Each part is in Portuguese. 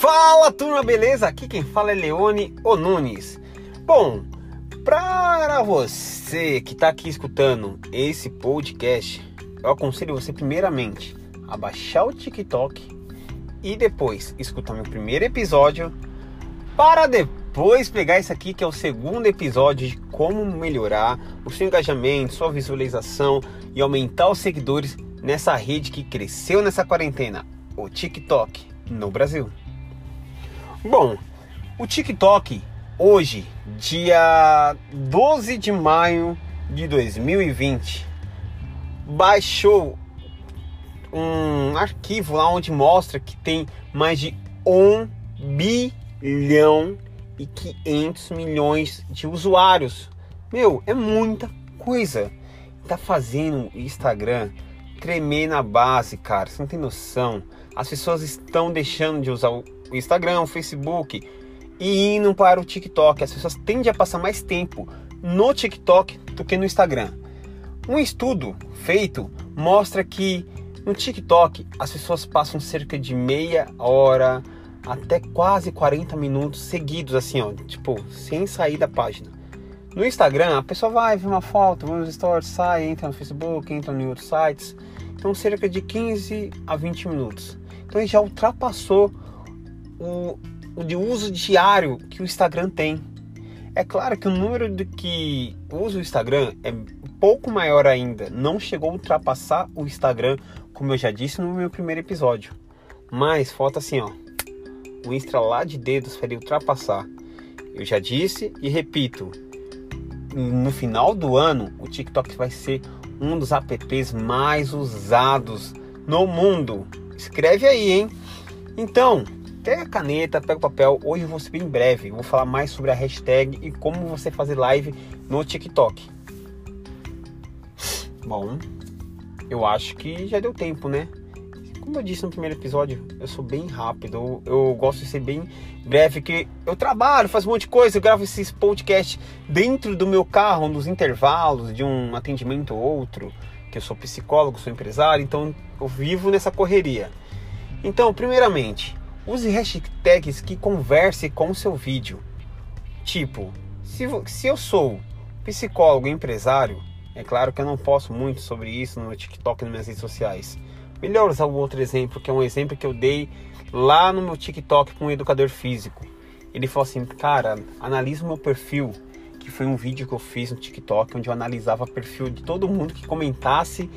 Fala turma, beleza? Aqui quem fala é Leone Onunes. Bom, para você que está aqui escutando esse podcast, eu aconselho você primeiramente a baixar o TikTok e depois escutar meu primeiro episódio para depois pegar isso aqui que é o segundo episódio de como melhorar o seu engajamento, sua visualização e aumentar os seguidores nessa rede que cresceu nessa quarentena, o TikTok no Brasil. Bom, o TikTok hoje, dia 12 de maio de 2020, baixou um arquivo lá onde mostra que tem mais de 1 bilhão e 500 milhões de usuários. Meu, é muita coisa. Tá fazendo o Instagram tremer na base, cara. Você não tem noção. As pessoas estão deixando de usar o o Instagram, o Facebook e indo para o TikTok. As pessoas tendem a passar mais tempo no TikTok do que no Instagram. Um estudo feito mostra que no TikTok as pessoas passam cerca de meia hora até quase 40 minutos seguidos, assim, ó, tipo, sem sair da página. No Instagram, a pessoa vai ver uma foto, vê uns stories, sai, entra no Facebook, entra em outros sites. Então, cerca de 15 a 20 minutos. Então, ele já ultrapassou o, de uso diário que o Instagram tem. É claro que o número de que usa o Instagram é pouco maior ainda, não chegou a ultrapassar o Instagram, como eu já disse no meu primeiro episódio. Mas falta assim, ó, o estralar de dedos para ultrapassar. Eu já disse e repito, no final do ano o TikTok vai ser um dos apps mais usados no mundo. Escreve aí, hein? Então, Pega a caneta, pega o papel. Hoje eu vou ser bem breve. Vou falar mais sobre a hashtag e como você fazer live no TikTok. Bom, eu acho que já deu tempo, né? Como eu disse no primeiro episódio, eu sou bem rápido. Eu, eu gosto de ser bem breve, que eu trabalho, faço um monte de coisa. Eu gravo esses podcasts dentro do meu carro, nos intervalos de um atendimento ou outro. Que eu sou psicólogo, sou empresário, então eu vivo nessa correria. Então, primeiramente, Use hashtags que converse com o seu vídeo. Tipo, se, se eu sou psicólogo empresário, é claro que eu não posso muito sobre isso no TikTok e nas minhas redes sociais. Melhor usar o outro exemplo, que é um exemplo que eu dei lá no meu TikTok com um educador físico. Ele falou assim, cara, analisa o meu perfil, que foi um vídeo que eu fiz no TikTok, onde eu analisava o perfil de todo mundo que comentasse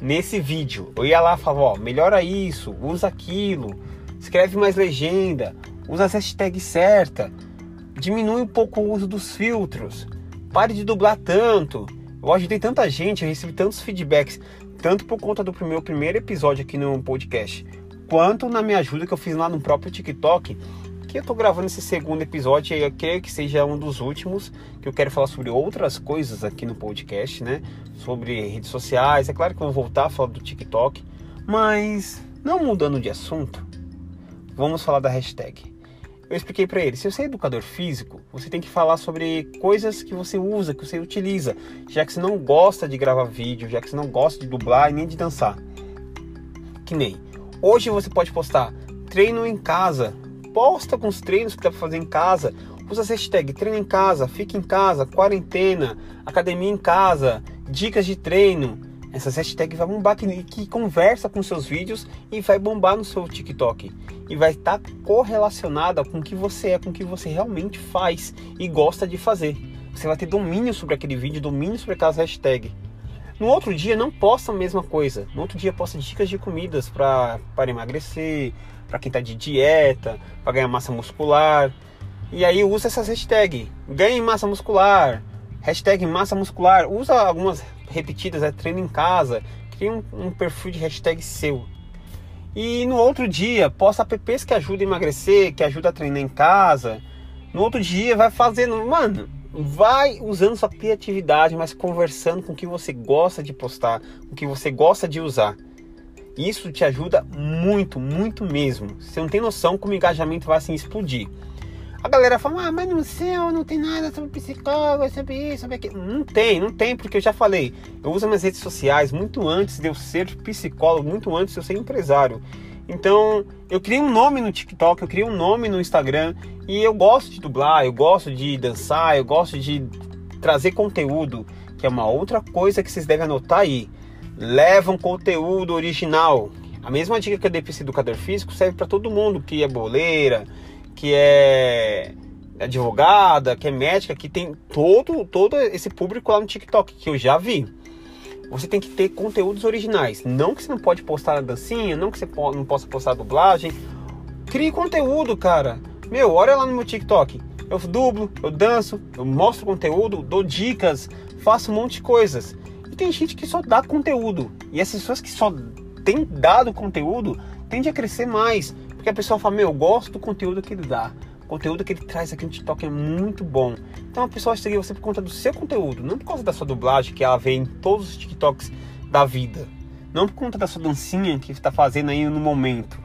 nesse vídeo. Eu ia lá e falava, ó, melhora isso, usa aquilo, escreve mais legenda, usa as hashtags certa, diminui um pouco o uso dos filtros, pare de dublar tanto. Eu ajudei tanta gente, eu recebi tantos feedbacks, tanto por conta do meu primeiro episódio aqui no podcast, quanto na minha ajuda que eu fiz lá no próprio TikTok, que eu tô gravando esse segundo episódio e eu creio que seja um dos últimos, que eu quero falar sobre outras coisas aqui no podcast, né? Sobre redes sociais. É claro que eu vou voltar a falar do TikTok, mas não mudando de assunto, vamos falar da hashtag. Eu expliquei para ele, se você é educador físico, você tem que falar sobre coisas que você usa, que você utiliza, já que você não gosta de gravar vídeo, já que você não gosta de dublar e nem de dançar. Que nem, hoje você pode postar treino em casa, posta com os treinos que dá para fazer em casa, usa a hashtag treino em casa, fica em casa, quarentena, academia em casa, dicas de treino, essas hashtags vai bombar que, que conversa com seus vídeos e vai bombar no seu TikTok. E vai estar tá correlacionada com o que você é, com o que você realmente faz e gosta de fazer. Você vai ter domínio sobre aquele vídeo, domínio sobre aquelas hashtags. No outro dia não posta a mesma coisa. No outro dia posta dicas de comidas para emagrecer, para quem está de dieta, para ganhar massa muscular. E aí usa essas hashtags. Ganhe massa muscular. Hashtag massa muscular. Usa algumas repetidas, é treino em casa, cria um, um perfil de hashtag seu. E no outro dia, posta apps que ajudam a emagrecer, que ajudam a treinar em casa. No outro dia, vai fazendo, mano, vai usando sua criatividade, mas conversando com o que você gosta de postar, o que você gosta de usar. Isso te ajuda muito, muito mesmo. Você não tem noção como o engajamento vai assim explodir. A galera fala, ah, mas no seu não tem nada sobre psicólogo, sobre isso, sobre aquilo. Não tem, não tem, porque eu já falei. Eu uso minhas redes sociais muito antes de eu ser psicólogo, muito antes de eu ser empresário. Então, eu criei um nome no TikTok, eu criei um nome no Instagram e eu gosto de dublar, eu gosto de dançar, eu gosto de trazer conteúdo, que é uma outra coisa que vocês devem anotar aí. Levam conteúdo original. A mesma dica que eu dei para esse educador físico serve para todo mundo que é boleira, que é advogada, que é médica, que tem todo, todo esse público lá no TikTok que eu já vi. Você tem que ter conteúdos originais. Não que você não pode postar a dancinha, não que você não possa postar a dublagem. Crie conteúdo, cara. Meu, olha lá no meu TikTok. Eu dublo, eu danço, eu mostro conteúdo, dou dicas, faço um monte de coisas. E tem gente que só dá conteúdo. E essas pessoas que só têm dado conteúdo tende a crescer mais. Porque a pessoa fala, meu, eu gosto do conteúdo que ele dá conteúdo que ele traz aqui no TikTok é muito bom. Então a pessoa seguir você por conta do seu conteúdo, não por causa da sua dublagem que ela vê em todos os TikToks da vida. Não por conta da sua dancinha que está fazendo aí no momento.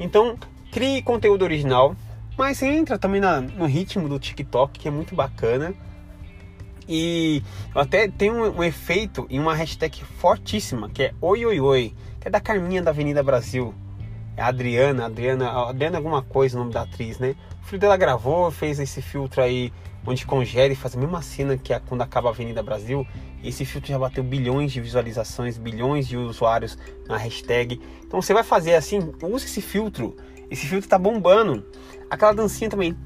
Então, crie conteúdo original, mas entra também na, no ritmo do TikTok, que é muito bacana. E até tem um, um, efeito em uma hashtag fortíssima, que é Oi Oi Oi, que é da Carminha da Avenida Brasil. É a Adriana, Adriana, Adriana alguma coisa, o nome da atriz, né? O filho dela gravou, fez esse filtro aí onde congela e faz a mesma cena que é quando acaba a Avenida Brasil. E esse filtro já bateu bilhões de visualizações, bilhões de usuários na hashtag. Então você vai fazer assim, use esse filtro. Esse filtro tá bombando. Aquela dancinha também.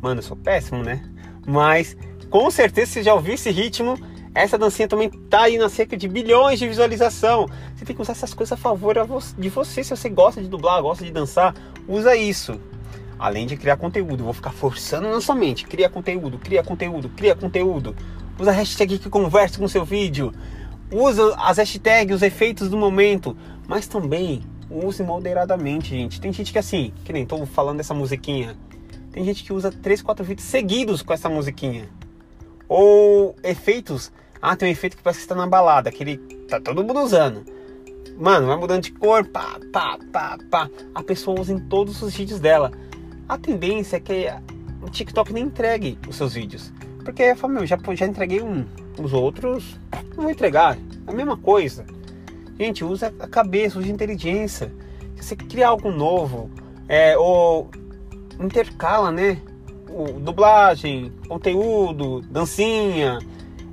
Mano, eu sou péssimo, né? Mas com certeza você já ouviu esse ritmo essa dancinha também tá aí na cerca de bilhões de visualização. Você tem que usar essas coisas a favor de você. Se você gosta de dublar, gosta de dançar, usa isso. Além de criar conteúdo, vou ficar forçando na sua mente. Cria conteúdo, cria conteúdo, cria conteúdo. Usa a hashtag que conversa com o seu vídeo. Usa as hashtags, os efeitos do momento. Mas também use moderadamente, gente. Tem gente que assim, que nem tô falando dessa musiquinha. Tem gente que usa 3, 4 vídeos seguidos com essa musiquinha. Ou efeitos ah, tem um efeito que parece que está na balada, que ele tá todo mundo usando. Mano, vai mudando de cor, pá, pá, pá, pá. A pessoa usa em todos os vídeos dela. A tendência é que o TikTok nem entregue os seus vídeos. Porque eu falo, meu, já, já entreguei um, os outros, não vou entregar. É a mesma coisa. Gente, usa a cabeça, usa a inteligência. Se você cria algo novo, é, ou intercala, né? O, dublagem, conteúdo, dancinha,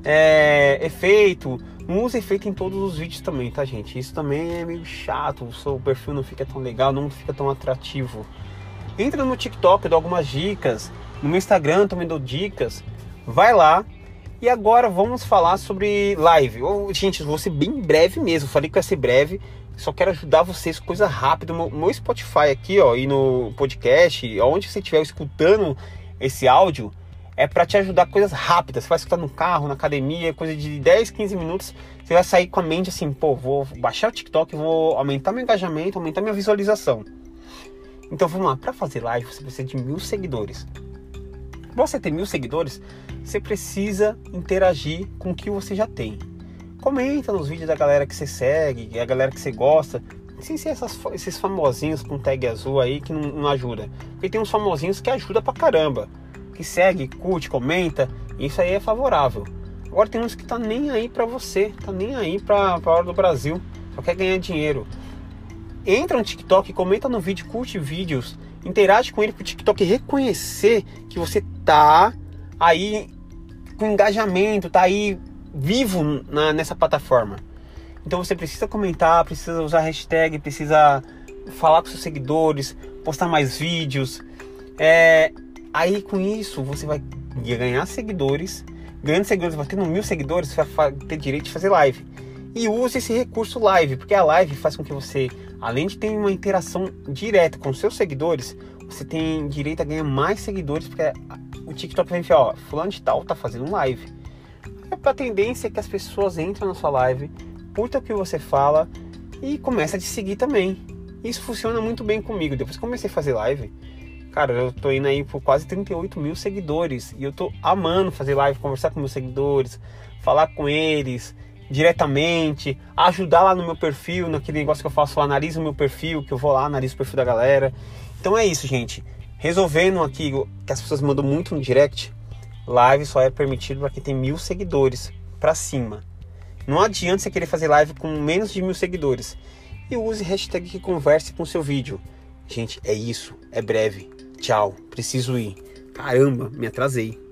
é, efeito. Não usa efeito em todos os vídeos também, tá, gente? Isso também é meio chato. O seu perfil não fica tão legal, não fica tão atrativo. Entra no TikTok, eu dou algumas dicas. No meu Instagram também dou dicas. Vai lá. E agora vamos falar sobre live. Gente, vou ser bem breve mesmo. Falei que ia ser breve. Só quero ajudar vocês, coisa rápida. No meu Spotify aqui, ó, e no podcast, onde você estiver escutando esse áudio é para te ajudar coisas rápidas. Você vai escutar no carro, na academia, coisa de 10, 15 minutos. Você vai sair com a mente assim, pô, vou baixar o TikTok, vou aumentar meu engajamento, aumentar minha visualização. Então vamos lá, para fazer live você precisa de mil seguidores. Você ter mil seguidores, você precisa interagir com o que você já tem. Comenta nos vídeos da galera que você segue, a galera que você gosta. Sem ser essas, esses famosinhos com tag azul aí que não, não ajuda. Porque tem uns famosinhos que ajuda pra caramba que segue, curte, comenta, isso aí é favorável. Agora tem uns que tá nem aí para você, tá nem aí para a hora do Brasil, só quer ganhar dinheiro. Entra no TikTok, comenta no vídeo, curte vídeos, interage com ele para o TikTok reconhecer que você tá aí com engajamento, tá aí vivo na, nessa plataforma. Então você precisa comentar, precisa usar hashtag, precisa falar com seus seguidores, postar mais vídeos. É, Aí com isso você vai ganhar seguidores. Ganhando seguidores, vai tendo mil seguidores, você vai ter direito de fazer live. E use esse recurso live, porque a live faz com que você, além de ter uma interação direta com seus seguidores, você tem direito a ganhar mais seguidores, porque o TikTok vai enfiar, ó, fulano de tal tá fazendo live. A tendência é que as pessoas entram na sua live, curtam o que você fala e começa a te seguir também. Isso funciona muito bem comigo. Depois que comecei a fazer live, Cara, eu tô indo aí por quase 38 mil seguidores. E eu tô amando fazer live, conversar com meus seguidores, falar com eles diretamente, ajudar lá no meu perfil, naquele negócio que eu faço, eu analiso o meu perfil, que eu vou lá, analiso o perfil da galera. Então é isso, gente. Resolvendo aqui, que as pessoas mandam muito no direct, live só é permitido para quem tem mil seguidores para cima. Não adianta você querer fazer live com menos de mil seguidores. E use hashtag que converse com seu vídeo. Gente, é isso. É breve. Tchau. Preciso ir. Caramba, me atrasei.